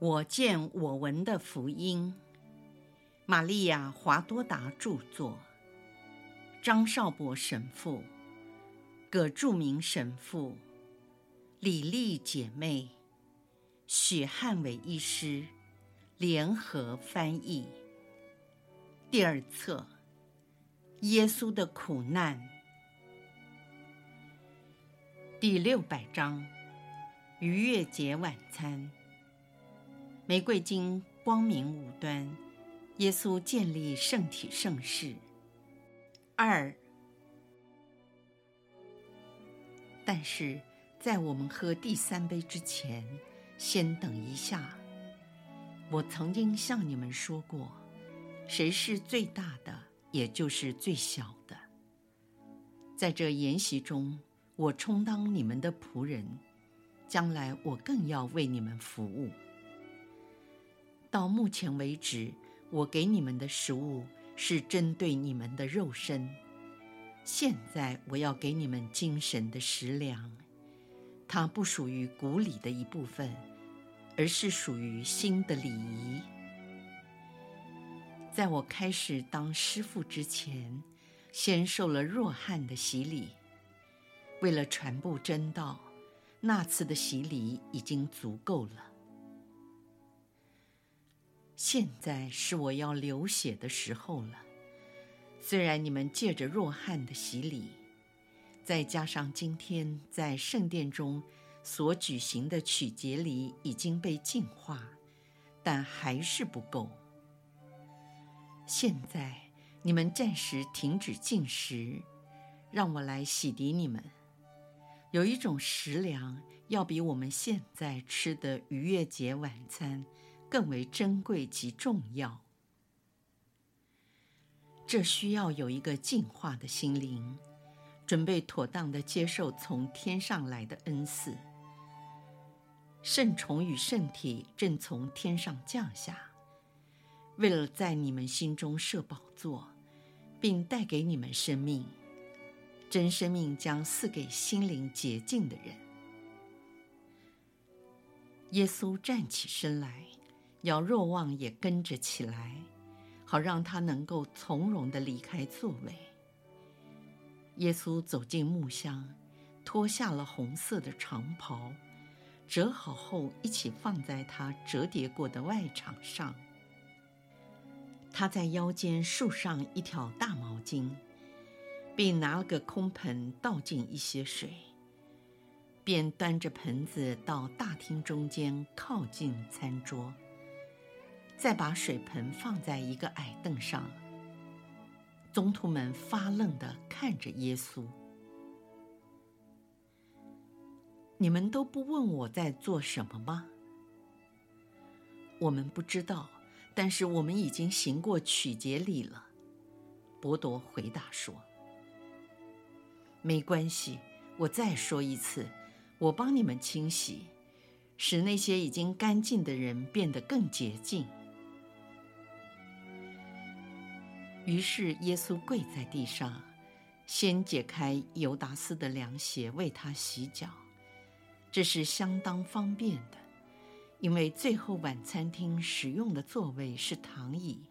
我见我闻的福音，玛利亚·华多达著作，张少博神父、葛著名神父、李丽姐妹、许汉伟医师。联合翻译。第二册：耶稣的苦难，第六百章：逾越节晚餐。玫瑰金光明无端，耶稣建立圣体圣事。二，但是在我们喝第三杯之前，先等一下。我曾经向你们说过，谁是最大的，也就是最小的。在这筵席中，我充当你们的仆人，将来我更要为你们服务。到目前为止，我给你们的食物是针对你们的肉身。现在我要给你们精神的食粮，它不属于古礼的一部分，而是属于新的礼仪。在我开始当师父之前，先受了弱汉的洗礼。为了传布真道，那次的洗礼已经足够了。现在是我要流血的时候了。虽然你们借着若翰的洗礼，再加上今天在圣殿中所举行的曲节礼已经被净化，但还是不够。现在你们暂时停止进食，让我来洗涤你们。有一种食粮要比我们现在吃的逾越节晚餐。更为珍贵及重要。这需要有一个净化的心灵，准备妥当的接受从天上来的恩赐。圣宠与圣体正从天上降下，为了在你们心中设宝座，并带给你们生命。真生命将赐给心灵洁净的人。耶稣站起身来。要若望也跟着起来，好让他能够从容地离开座位。耶稣走进木箱，脱下了红色的长袍，折好后一起放在他折叠过的外场上。他在腰间束上一条大毛巾，并拿了个空盆倒进一些水，便端着盆子到大厅中间靠近餐桌。再把水盆放在一个矮凳上，宗徒们发愣地看着耶稣。你们都不问我在做什么吗？我们不知道，但是我们已经行过取节礼了。伯多回答说：“没关系，我再说一次，我帮你们清洗，使那些已经干净的人变得更洁净。”于是耶稣跪在地上，先解开犹达斯的凉鞋为他洗脚，这是相当方便的，因为最后晚餐厅使用的座位是躺椅，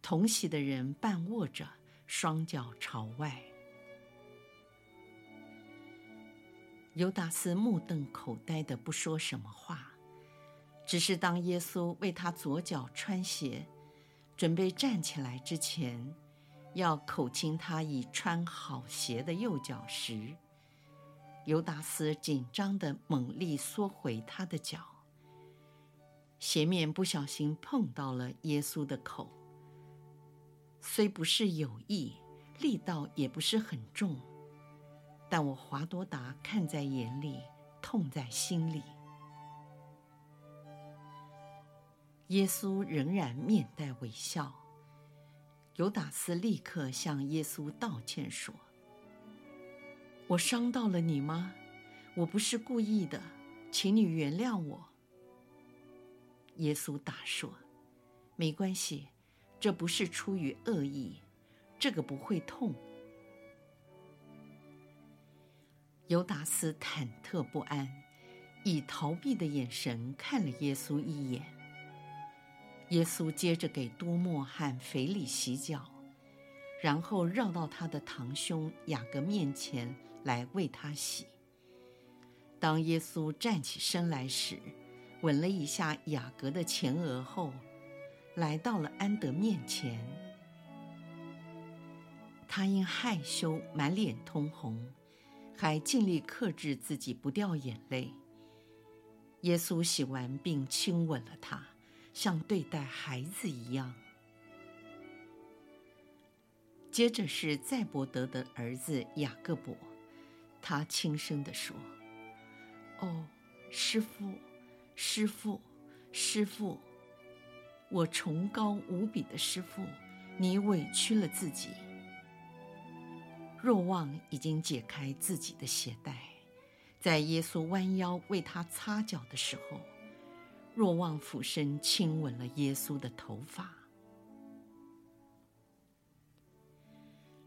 同席的人半卧着，双脚朝外。犹达斯目瞪口呆的不说什么话，只是当耶稣为他左脚穿鞋。准备站起来之前，要口亲他已穿好鞋的右脚时，犹达斯紧张地猛力缩回他的脚，鞋面不小心碰到了耶稣的口。虽不是有意，力道也不是很重，但我华多达看在眼里，痛在心里。耶稣仍然面带微笑。犹达斯立刻向耶稣道歉说：“我伤到了你吗？我不是故意的，请你原谅我。”耶稣答说：“没关系，这不是出于恶意，这个不会痛。”犹达斯忐忑不安，以逃避的眼神看了耶稣一眼。耶稣接着给多默和腓力洗脚，然后绕到他的堂兄雅各面前来为他洗。当耶稣站起身来时，吻了一下雅各的前额后，来到了安德面前。他因害羞满脸通红，还尽力克制自己不掉眼泪。耶稣洗完并亲吻了他，像对待孩子一样。接着是赛伯德的儿子雅各伯，他轻声地说：“哦，师父，师父，师父，我崇高无比的师父，你委屈了自己。”若望已经解开自己的鞋带，在耶稣弯腰为他擦脚的时候，若望俯身亲吻了耶稣的头发。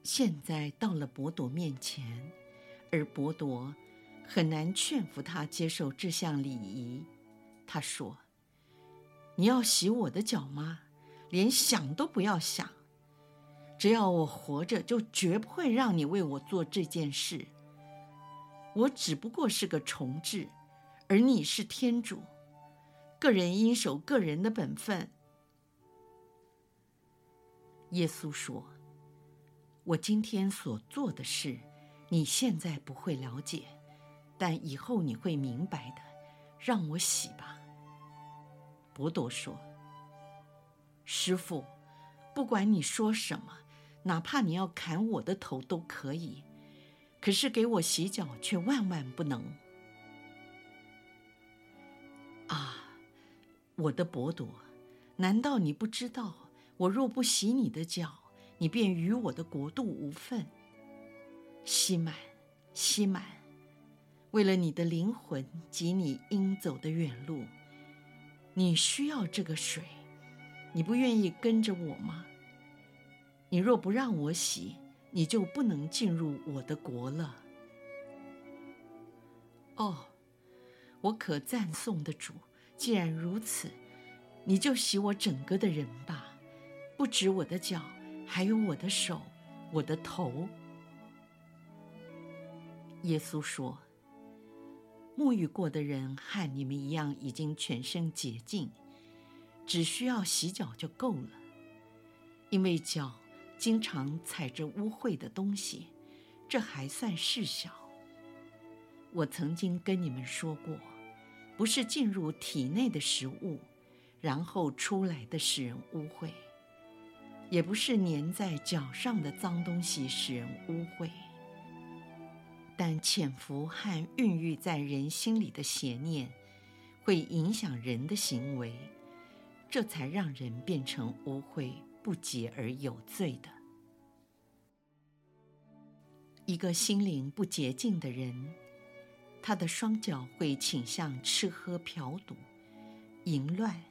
现在到了伯多面前，而伯多很难劝服他接受这项礼仪。他说：“你要洗我的脚吗？连想都不要想。”只要我活着，就绝不会让你为我做这件事。我只不过是个虫豸，而你是天主。个人应守个人的本分。耶稣说：“我今天所做的事，你现在不会了解，但以后你会明白的。让我洗吧。”伯多说：“师傅，不管你说什么。”哪怕你要砍我的头都可以，可是给我洗脚却万万不能。啊，我的伯多，难道你不知道，我若不洗你的脚，你便与我的国度无分？洗满，洗满，为了你的灵魂及你应走的远路，你需要这个水，你不愿意跟着我吗？你若不让我洗，你就不能进入我的国了。哦，我可赞颂的主，既然如此，你就洗我整个的人吧，不止我的脚，还有我的手，我的头。耶稣说：“沐浴过的人和你们一样，已经全身洁净，只需要洗脚就够了，因为脚。”经常踩着污秽的东西，这还算事小。我曾经跟你们说过，不是进入体内的食物，然后出来的使人污秽，也不是粘在脚上的脏东西使人污秽，但潜伏和孕育在人心里的邪念，会影响人的行为，这才让人变成污秽。不洁而有罪的，一个心灵不洁净的人，他的双脚会倾向吃喝嫖赌、淫乱、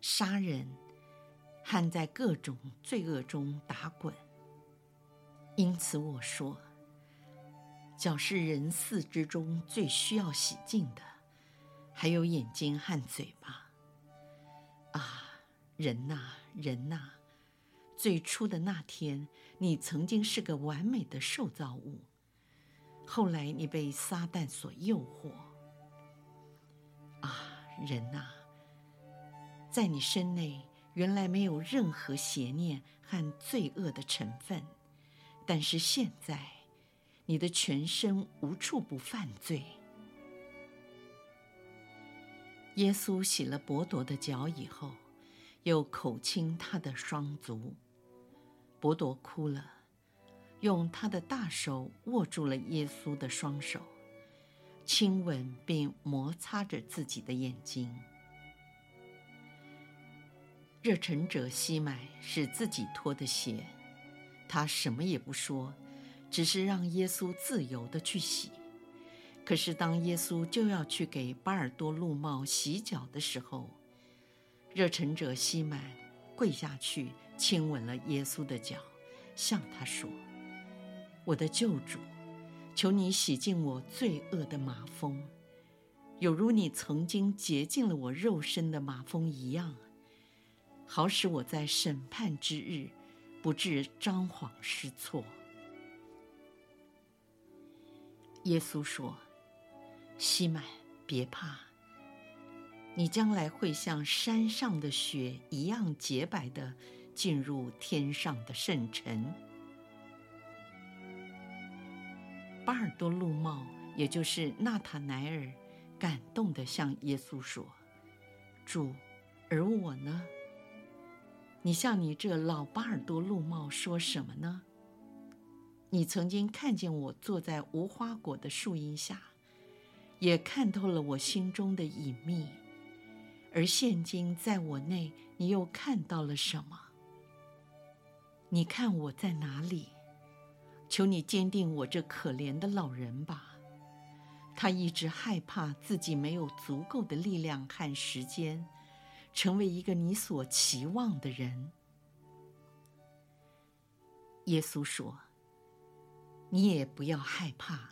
杀人，和在各种罪恶中打滚。因此我说，脚是人四肢中最需要洗净的，还有眼睛和嘴巴。啊，人呐，人呐！最初的那天，你曾经是个完美的受造物。后来你被撒旦所诱惑。啊，人呐，在你身内原来没有任何邪念和罪恶的成分，但是现在，你的全身无处不犯罪。耶稣洗了伯多的脚以后，又口亲他的双足。伯多哭了，用他的大手握住了耶稣的双手，亲吻并摩擦着自己的眼睛。热忱者西满是自己脱的鞋，他什么也不说，只是让耶稣自由地去洗。可是当耶稣就要去给巴尔多禄茂洗脚的时候，热忱者西满跪下去。亲吻了耶稣的脚，向他说：“我的救主，求你洗净我罪恶的麻风，有如你曾经洁净了我肉身的麻风一样，好使我在审判之日不致张皇失措。”耶稣说：“西满，别怕，你将来会像山上的雪一样洁白的进入天上的圣城。”巴尔多禄茂，也就是纳塔乃尔，感动地向耶稣说：“主，而我呢？你向你这老巴尔多禄茂说什么呢？”你曾经看见我坐在无花果的树荫下，也看透了我心中的隐秘。而现今在我内，你又看到了什么？你看我在哪里？求你坚定我这可怜的老人吧。他一直害怕自己没有足够的力量和时间，成为一个你所期望的人。耶稣说。你也不要害怕。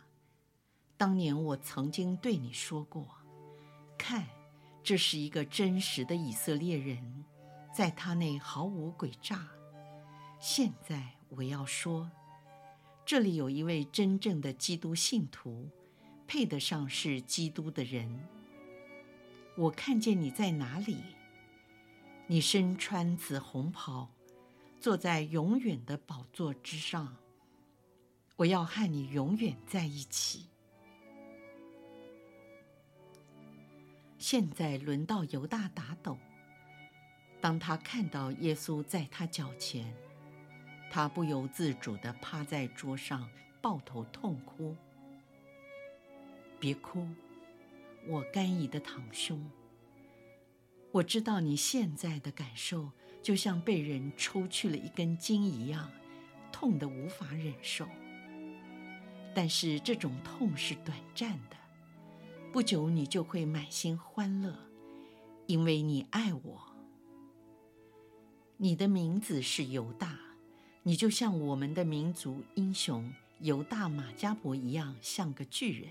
当年我曾经对你说过：“看，这是一个真实的以色列人，在他内毫无诡诈。”现在我要说，这里有一位真正的基督信徒，配得上是基督的人。我看见你在哪里？你身穿紫红袍，坐在永远的宝座之上。我要和你永远在一起。现在轮到犹大打斗。当他看到耶稣在他脚前，他不由自主地趴在桌上，抱头痛哭。别哭，我甘飴的堂兄。我知道你现在的感受，就像被人抽去了一根筋一样，痛得无法忍受。但是这种痛是短暂的，不久你就会满心欢乐，因为你爱我。你的名字是犹大，你就像我们的民族英雄犹大马加伯一样，像个巨人。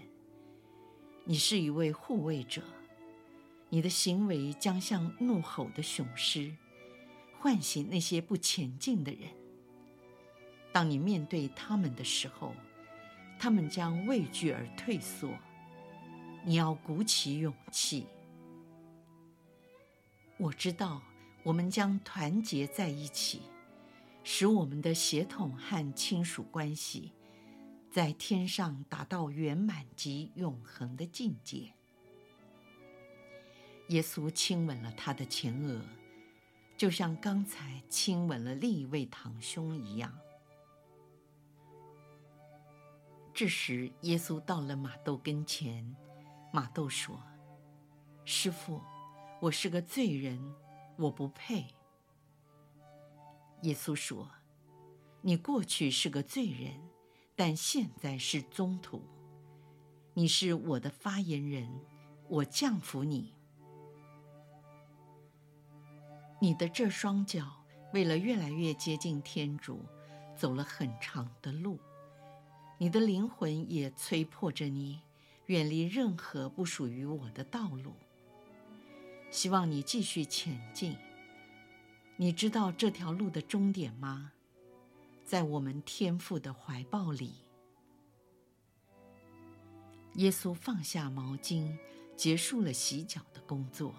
你是一位护卫者，你的行为将像怒吼的雄狮，唤醒那些不前进的人。当你面对他们的时候，他们将畏惧而退缩，你要鼓起勇气。我知道我们将团结在一起，使我们的血统和亲属关系在天上达到圆满及永恒的境界。耶稣亲吻了他的前额，就像刚才亲吻了另一位堂兄一样。这时，耶稣到了马窦跟前。马窦说：“师傅，我是个罪人，我不配。”耶稣说：“你过去是个罪人，但现在是宗徒。你是我的发言人，我降服你。你的这双脚，为了越来越接近天主，走了很长的路。”你的灵魂也催迫着你，远离任何不属于我的道路。希望你继续前进。你知道这条路的终点吗？在我们天父的怀抱里。耶稣放下毛巾，结束了洗脚的工作，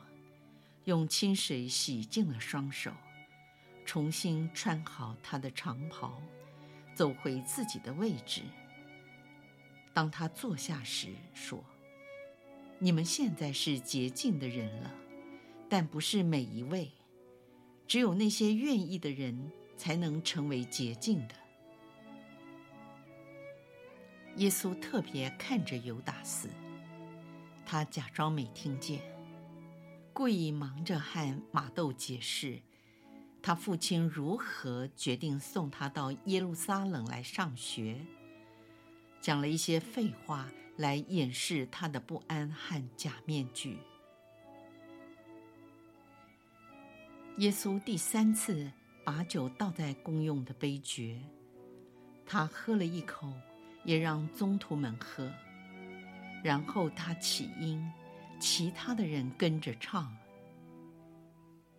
用清水洗净了双手，重新穿好他的长袍，走回自己的位置。当他坐下时，说：“你们现在是洁净的人了，但不是每一位，只有那些愿意的人才能成为洁净的。”耶稣特别看着犹达斯，他假装没听见，故意忙着和马窦解释他父亲如何决定送他到耶路撒冷来上学。讲了一些废话来掩饰他的不安和假面具。耶稣第三次把酒倒在公用的杯爵，他喝了一口，也让宗徒们喝。然后他起音，其他的人跟着唱。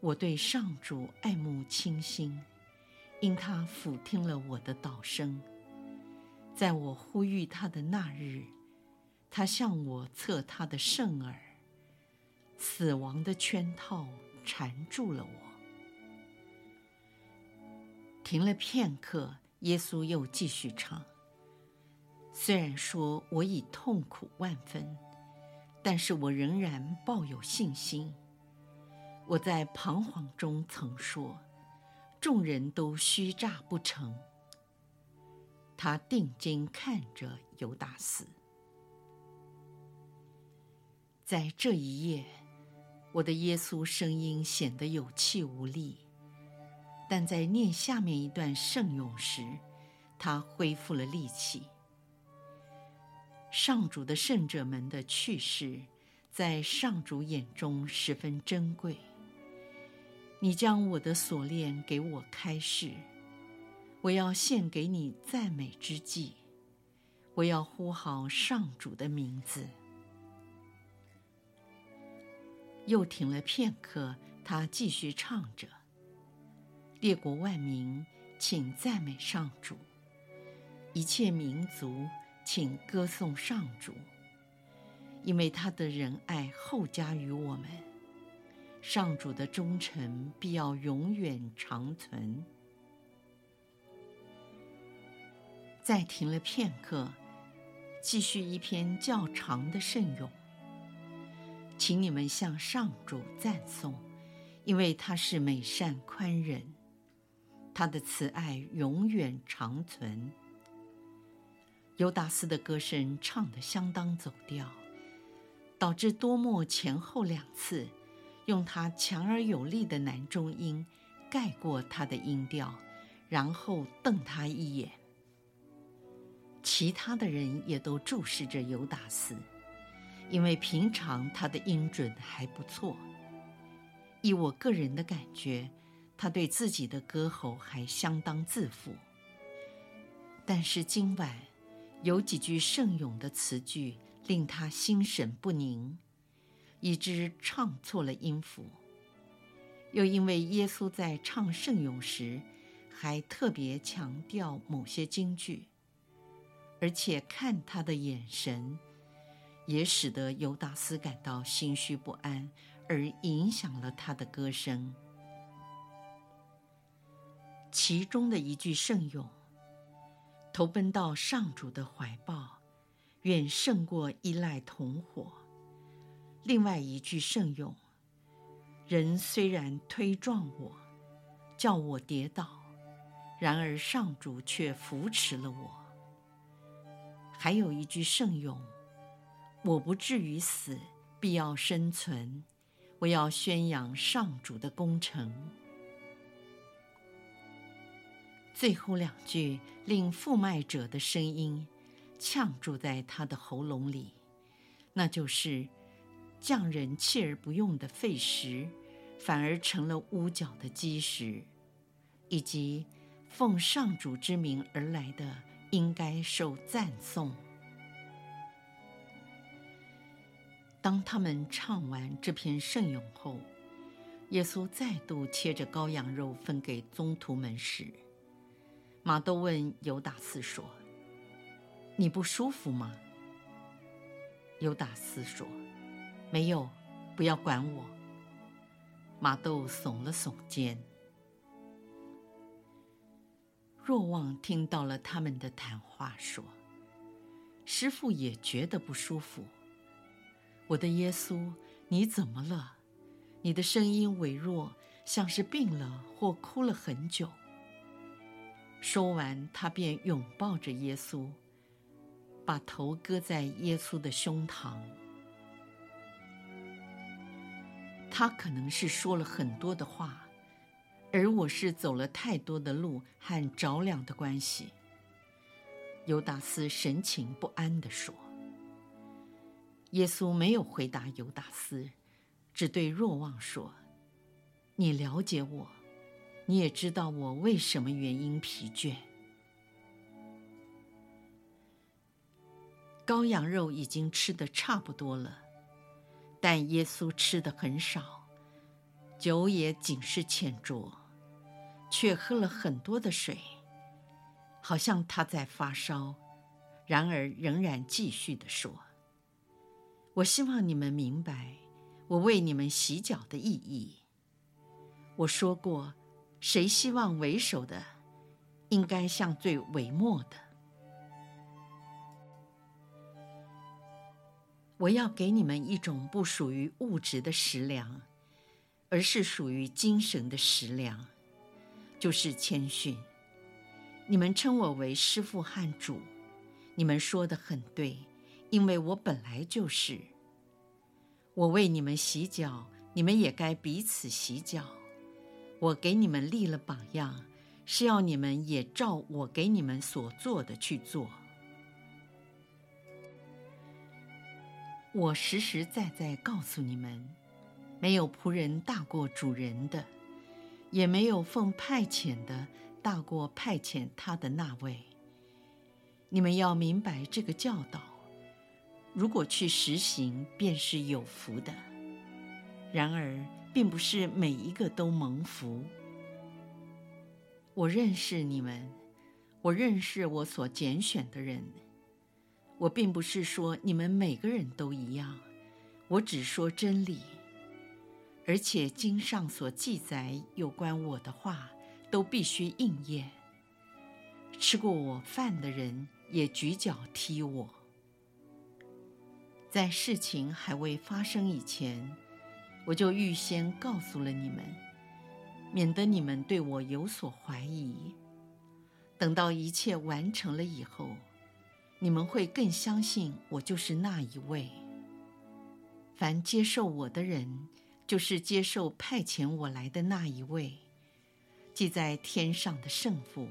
我对上主爱慕倾心，因他俯听了我的祷声。在我呼吁他的那日，他向我测他的圣耳。死亡的圈套缠住了我。停了片刻，耶稣又继续唱。虽然说我已痛苦万分，但是我仍然抱有信心。我在彷徨中曾说，众人都虚诈不成。他定睛看着犹达斯，在这一夜，我的耶稣声音显得有气无力，但在念下面一段圣咏时，他恢复了力气。上主的圣者们的去世，在上主眼中十分珍贵。你将我的锁链给我开释。我要献给你赞美之祭，我要呼号上主的名字。又停了片刻，他继续唱着：“列国万民，请赞美上主；一切民族，请歌颂上主，因为他的仁爱厚加于我们，上主的忠诚必要永远长存。”再停了片刻，继续一篇较长的圣咏。请你们向上主赞颂，因为他是美善宽仁，他的慈爱永远长存。尤达斯的歌声唱得相当走调，导致多默前后两次用他强而有力的男中音盖过他的音调，然后瞪他一眼。其他的人也都注视着尤达斯，因为平常他的音准还不错。以我个人的感觉，他对自己的歌喉还相当自负。但是今晚有几句圣咏的词句令他心神不宁，以致唱错了音符。又因为耶稣在唱圣咏时，还特别强调某些金句。而且看他的眼神，也使得犹达斯感到心虚不安，而影响了他的歌声。其中的一句圣咏：“投奔到上主的怀抱，远胜过依赖同伙。”另外一句圣咏：“人虽然推撞我，叫我跌倒，然而上主却扶持了我。”还有一句圣咏：“我不至于死，必要生存。我要宣扬上主的功成。”最后两句令负麦者的声音呛住在他的喉咙里，那就是“匠人弃而不用的废石，反而成了屋角的基石”，以及“奉上主之名而来的”。应该受赞颂。当他们唱完这篇圣咏后，耶稣再度切着羔羊肉分给宗徒们时，马窦问犹达斯说：“你不舒服吗？”犹达斯说：“没有，不要管我。”马窦耸了耸肩。若望听到了他们的谈话，说：“师傅也觉得不舒服。我的耶稣，你怎么了？你的声音微弱，像是病了或哭了很久。”说完，他便拥抱着耶稣，把头搁在耶稣的胸膛。他可能是说了很多的话。而我是走了太多的路和着凉的关系。犹达斯神情不安地说。耶稣没有回答犹达斯，只对若望说：“你了解我，你也知道我为什么原因疲倦。”羔羊肉已经吃得差不多了，但耶稣吃的很少，酒也仅是浅酌，却喝了很多的水，好像他在发烧。然而仍然继续地说：“我希望你们明白我为你们洗脚的意义。我说过，谁希望为首的，应该像最微末的。我要给你们一种不属于物质的食粮，而是属于精神的食粮，就是谦逊。你们称我为师父和主。”你们说的很对，因为我本来就是。我为你们洗脚，你们也该彼此洗脚。我给你们立了榜样，是要你们也照我给你们所做的去做。我实实在在告诉你们，没有仆人大过主人的，也没有奉派遣的大过派遣他的那位。你们要明白这个教导，如果去实行，便是有福的。然而，并不是每一个都蒙福。我认识你们，我认识我所拣选的人。我并不是说你们每个人都一样，我只说真理。而且经上所记载有关我的话，都必须应验。吃过我饭的人，也举脚踢我。在事情还未发生以前，我就预先告诉了你们，免得你们对我有所怀疑。等到一切完成了以后，你们会更相信我就是那一位。凡接受我的人，就是接受派遣我来的那一位，即在天上的圣父。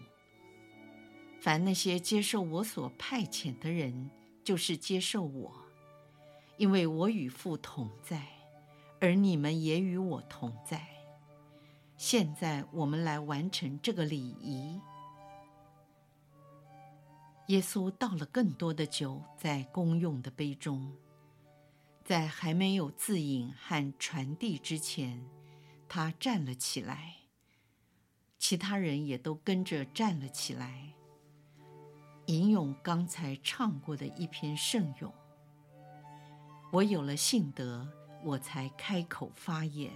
凡那些接受我所派遣的人，就是接受我，因为我与父同在，而你们也与我同在。现在我们来完成这个礼仪。耶稣倒了更多的酒在公用的杯中，在还没有自饮和传递之前，他站了起来，其他人也都跟着站了起来。吟咏刚才唱过的一篇圣咏。我有了信德，我才开口发言。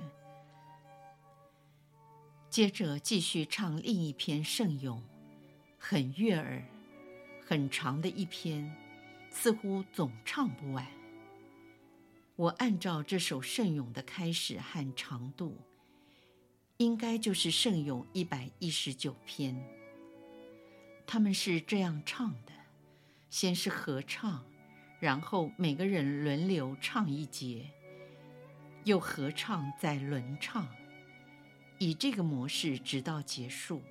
接着继续唱另一篇圣咏，很悦耳，很长的一篇，似乎总唱不完。我按照这首圣咏的开始和长度，应该就是圣咏一百一十九篇。他们是这样唱的：先是合唱，然后每个人轮流唱一节，又合唱再轮唱，以这个模式直到结束。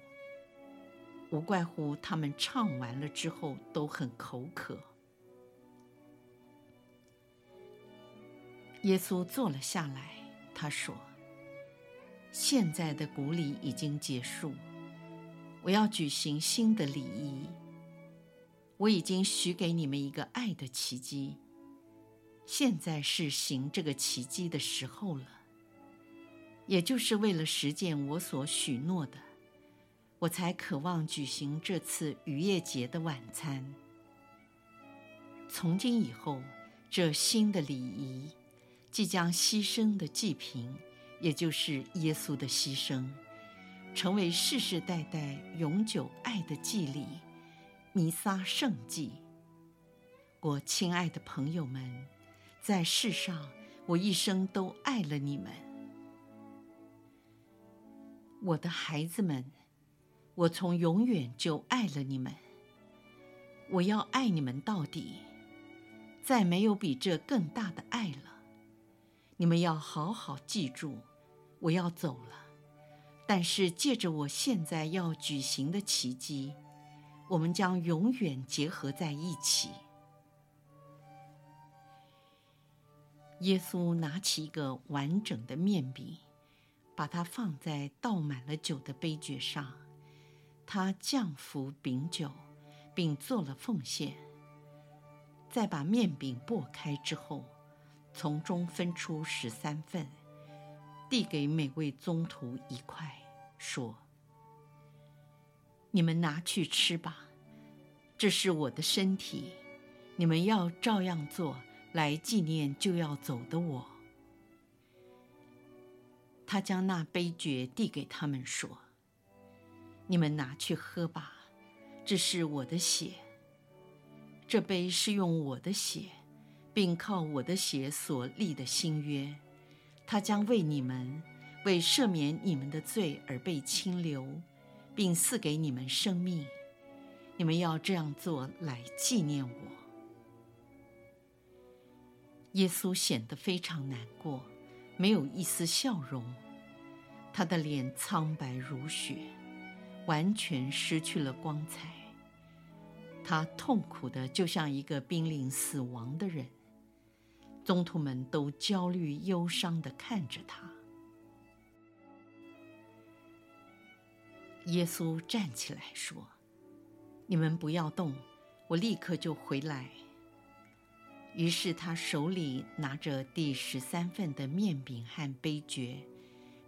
无怪乎他们唱完了之后都很口渴。耶稣坐了下来，他说：“现在的古礼已经结束。”我要举行新的礼仪。我已经许给你们一个爱的奇迹，现在是行这个奇迹的时候了。也就是为了实践我所许诺的，我才渴望举行这次逾越节的晚餐。从今以后，这新的礼仪，即将牺牲的祭品，也就是耶稣的牺牲。成为世世代代永久爱的祭礼，弥撒圣祭。我亲爱的朋友们，在世上我一生都爱了你们，我的孩子们，我从永远就爱了你们。我要爱你们到底，再没有比这更大的爱了。你们要好好记住，我要走了。但是借着我现在要举行的奇迹，我们将永远结合在一起。耶稣拿起一个完整的面饼，把它放在倒满了酒的杯爵上，他降服饼酒，并做了奉献。再把面饼擘开之后，从中分出十三份，递给每位宗徒一块，说：“你们拿去吃吧，这是我的身体，你们要照样做，来纪念就要走的我。”他将那杯爵递给他们，说：“你们拿去喝吧，这是我的血。这杯是用我的血，并靠我的血所立的新约，他将为你们，为赦免你们的罪而被倾流，并赐给你们生命。你们要这样做来纪念我。”耶稣显得非常难过。没有一丝笑容，他的脸苍白如雪，完全失去了光彩。他痛苦的就像一个濒临死亡的人。宗徒们都焦虑忧伤的看着他。耶稣站起来说：“你们不要动，我立刻就回来。”于是他手里拿着第十三份的面饼和杯爵，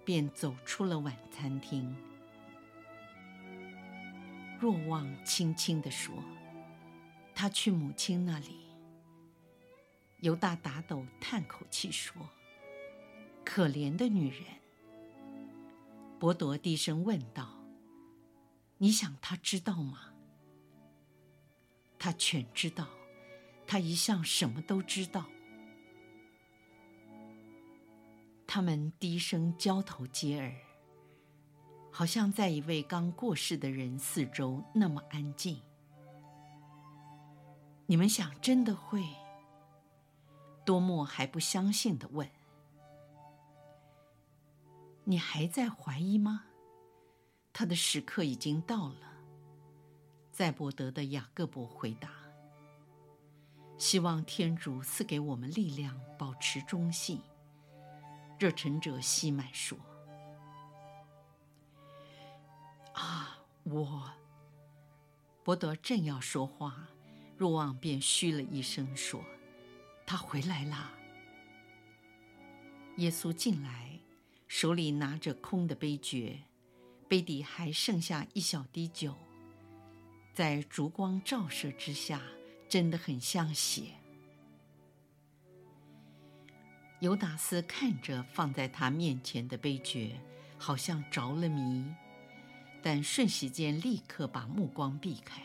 便走出了晚餐厅。若望轻轻地说：“他去母亲那里。”犹大打斗叹口气说：“可怜的女人。”伯铎低声问道：“你想他知道吗？”他全知道。他一向什么都知道。他们低声交头接耳，好像在一位刚过世的人四周那么安静。你们想真的会？多默还不相信地问：“你还在怀疑吗？”他的时刻已经到了。在伯德的雅各伯回答。希望天主赐给我们力量，保持忠信。热忱者西满说：“啊，我……”伯德正要说话，若望便嘘了一声说：“他回来了。”耶稣进来，手里拿着空的杯爵，杯底还剩下一小滴酒，在烛光照射之下。真的很像血。犹达斯看着放在他面前的杯爵，好像着了迷，但瞬息间立刻把目光避开。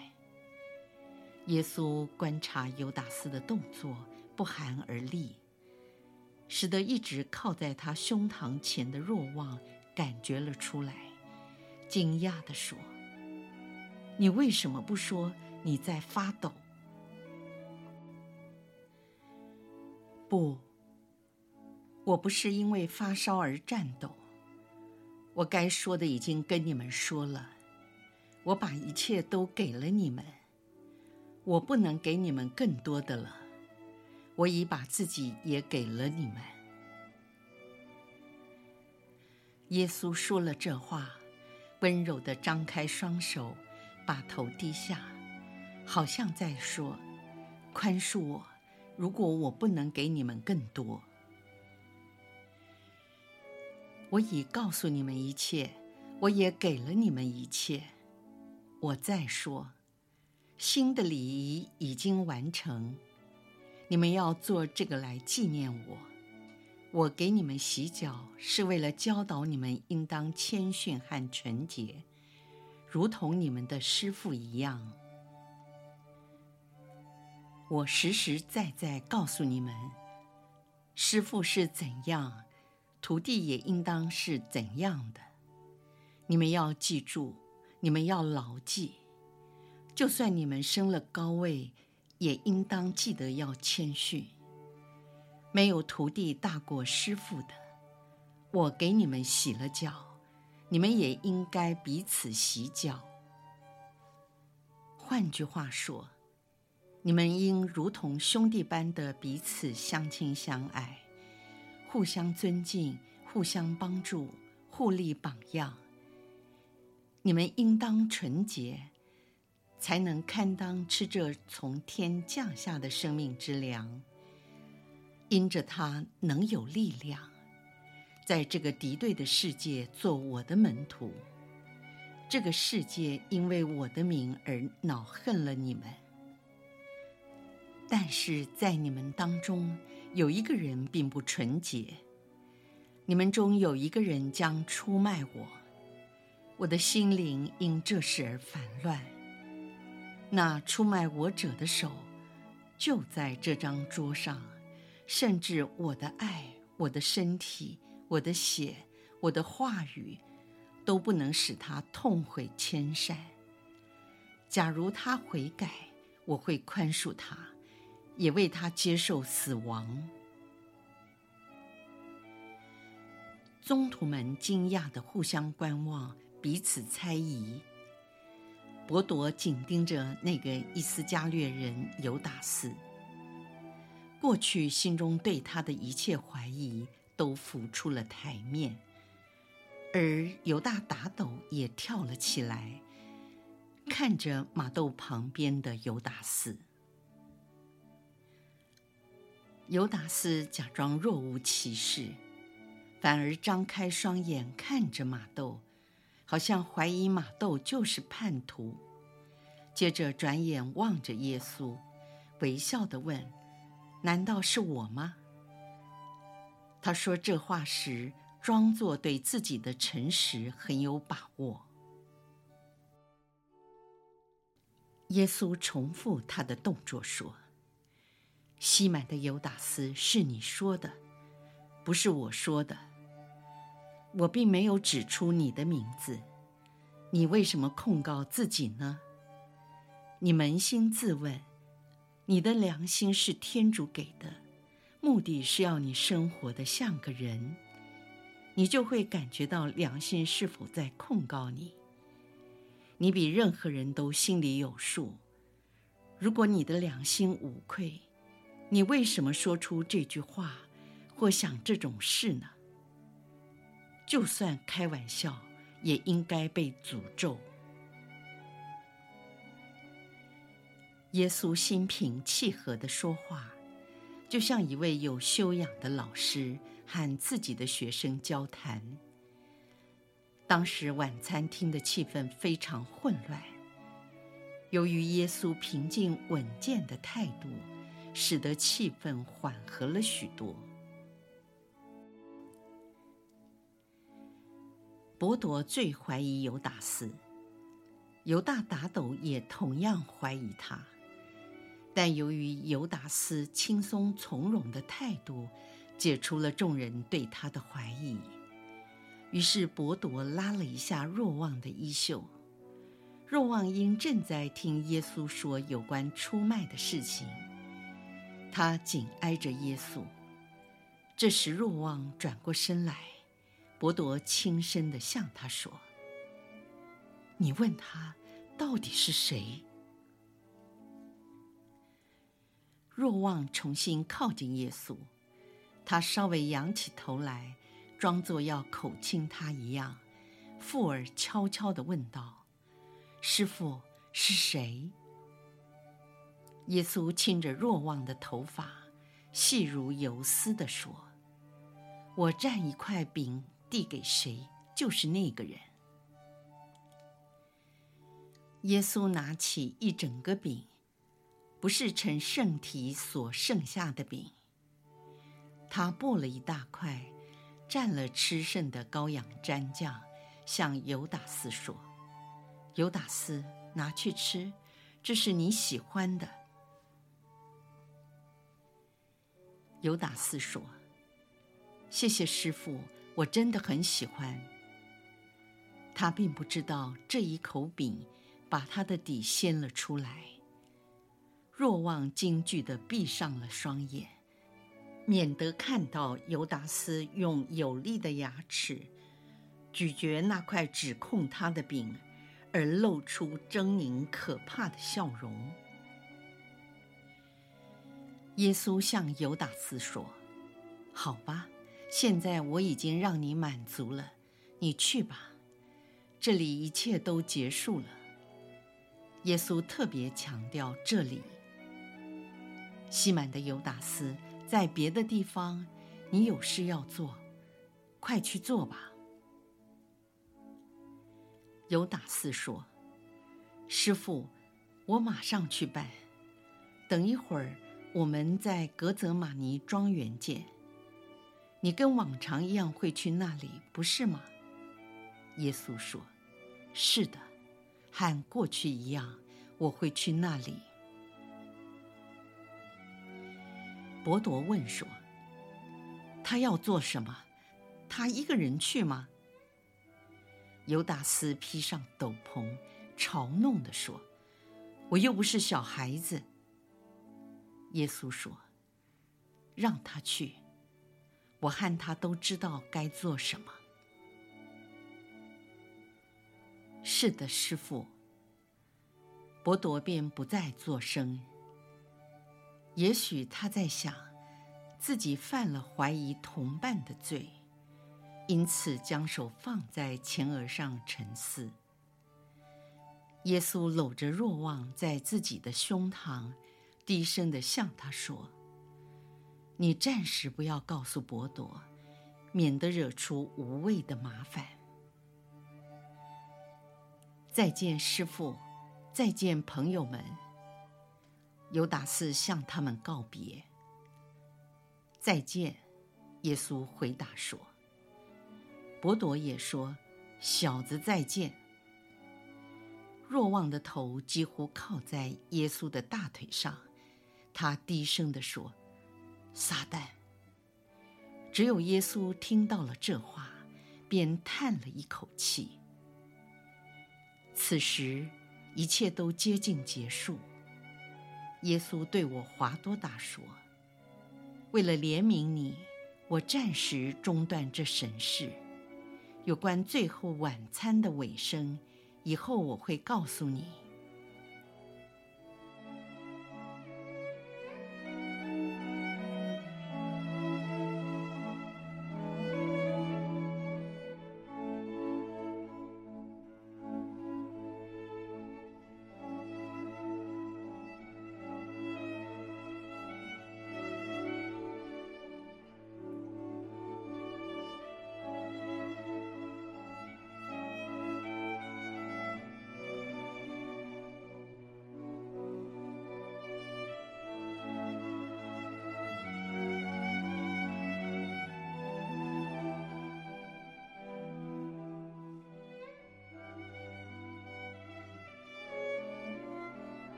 耶稣观察犹达斯的动作，不寒而栗，使得一直靠在他胸膛前的若望感觉了出来，惊讶地说：“你为什么不说你在发抖？”不，我不是因为发烧而颤抖。我该说的已经跟你们说了，我把一切都给了你们，我不能给你们更多的了。我已把自己也给了你们。耶稣说了这话，温柔地张开双手，把头低下，好像在说：“宽恕我。”如果我不能给你们更多，我已告诉你们一切，我也给了你们一切。我再说，新的礼仪已经完成，你们要做这个来纪念我。我给你们洗脚，是为了教导你们应当谦逊和纯洁，如同你们的师傅一样。我实实在在告诉你们，师父是怎样，徒弟也应当是怎样的。你们要记住，你们要牢记。就算你们升了高位，也应当记得要谦逊。没有徒弟大过师父的。我给你们洗了脚，你们也应该彼此洗脚。换句话说。你们应如同兄弟般的彼此相亲相爱，互相尊敬，互相帮助，互立榜样。你们应当纯洁，才能堪当吃这从天降下的生命之粮。因着他能有力量，在这个敌对的世界做我的门徒。这个世界因为我的名而恼恨了你们，但是在你们当中有一个人并不纯洁，你们中有一个人将出卖我，我的心灵因这事而烦乱。那出卖我者的手就在这张桌上。甚至我的爱、我的身体、我的血、我的话语，都不能使他痛悔迁善。假如他悔改，我会宽恕他，也为他接受死亡。宗徒们惊讶的互相观望，彼此猜疑。伯多紧盯着那个伊斯加略人犹达斯。过去心中对他的一切怀疑都浮出了台面，而犹大打斗也跳了起来，看着马窦旁边的犹达斯。犹达斯假装若无其事，反而张开双眼看着马窦，好像怀疑马窦就是叛徒。接着转眼望着耶稣，微笑地问。难道是我吗？他说这话时，装作对自己的诚实很有把握。耶稣重复他的动作说：“西满的犹达斯，是你说的，不是我说的。我并没有指出你的名字，你为什么控告自己呢？你扪心自问。”你的良心是天主给的，目的是要你生活得像个人，你就会感觉到良心是否在控告你。你比任何人都心里有数。如果你的良心无愧，你为什么说出这句话，或想这种事呢？就算开玩笑，也应该被诅咒。耶稣心平气和的说话，就像一位有修养的老师和自己的学生交谈。当时晚餐厅的气氛非常混乱，由于耶稣平静稳健的态度，使得气氛缓和了许多。伯多最怀疑犹达斯，犹大打斗也同样怀疑他。但由于犹达斯轻松从容的态度，解除了众人对他的怀疑。于是伯多拉了一下若望的衣袖。若望因正在听耶稣说有关出卖的事情，他紧挨着耶稣。这时若望转过身来，伯多轻声地向他说：“你问他到底是谁？”若望重新靠近耶稣，他稍微仰起头来，装作要口亲他一样，附耳悄悄地问道：“师傅是谁？”耶稣亲着若望的头发，细如游丝地说：“我蘸一块饼递给谁，就是那个人。”耶稣拿起一整个饼。不是承圣体所剩下的饼，他剥了一大块，蘸了吃剩的羔羊蘸酱，向犹达斯说：“犹达斯，拿去吃，这是你喜欢的。”犹达斯说：“谢谢师父，我真的很喜欢。”他并不知道这一口饼把他的底掀了出来。若望惊惧地闭上了双眼，免得看到犹达斯用有力的牙齿咀嚼那块指控他的饼，而露出狰狞可怕的笑容。耶稣向犹达斯说：“好吧，现在我已经让你满足了，你去吧，这里一切都结束了。”耶稣特别强调这里。西满的犹达斯在别的地方，你有事要做，快去做吧。”犹达斯说：“师傅，我马上去办。等一会儿，我们在格泽玛尼庄园见。你跟往常一样会去那里，不是吗？”耶稣说：“是的，和过去一样，我会去那里。”伯铎问说：“他要做什么？他一个人去吗？”犹达斯披上斗篷，嘲弄地说：“我又不是小孩子。”耶稣说：“让他去，我和他都知道该做什么。”是的，师傅。伯多便不再作声。也许他在想，自己犯了怀疑同伴的罪。因此，将手放在前额上沉思。耶稣搂着若望在自己的胸膛，低声地向他说：“你暂时不要告诉伯铎，免得惹出无谓的麻烦。”再见，师父！再见，朋友们！犹达斯向他们告别。再见，耶稣回答说。伯铎也说：“小子，再见。”若望的头几乎靠在耶稣的大腿上，他低声地说：“撒旦。”只有耶稣听到了这话，便叹了一口气。此时，一切都接近结束。耶稣对我华多达说：“为了怜悯你，我暂时中断这神事。”有关最后晚餐的尾声，以后我会告诉你。